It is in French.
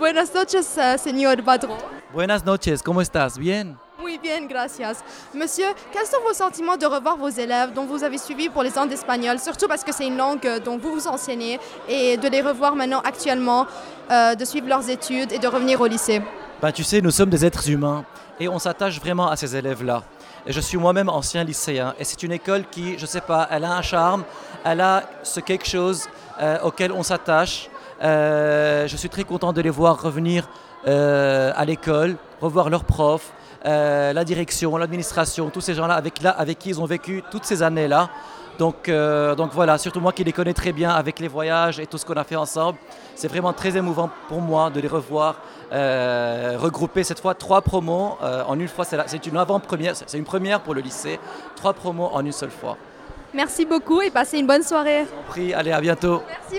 Buenas noches, uh, señor Badro. Buenas noches, ¿cómo estás? Bien? Oui, bien, gracias. Monsieur, quels sont vos sentiments de revoir vos élèves dont vous avez suivi pour les ans d'espagnol, surtout parce que c'est une langue euh, dont vous vous enseignez, et de les revoir maintenant actuellement, euh, de suivre leurs études et de revenir au lycée Ben, tu sais, nous sommes des êtres humains et on s'attache vraiment à ces élèves-là. Et je suis moi-même ancien lycéen et c'est une école qui, je sais pas, elle a un charme, elle a ce quelque chose euh, auquel on s'attache. Euh, je suis très content de les voir revenir euh, à l'école, revoir leurs profs, euh, la direction, l'administration, tous ces gens-là avec, là, avec qui ils ont vécu toutes ces années-là. Donc, donc voilà, surtout moi qui les connais très bien avec les voyages et tout ce qu'on a fait ensemble, c'est vraiment très émouvant pour moi de les revoir, regrouper cette fois trois promos en une fois. C'est une avant-première, c'est une première pour le lycée, trois promos en une seule fois. Merci beaucoup et passez une bonne soirée. Pris, allez, à bientôt. Merci,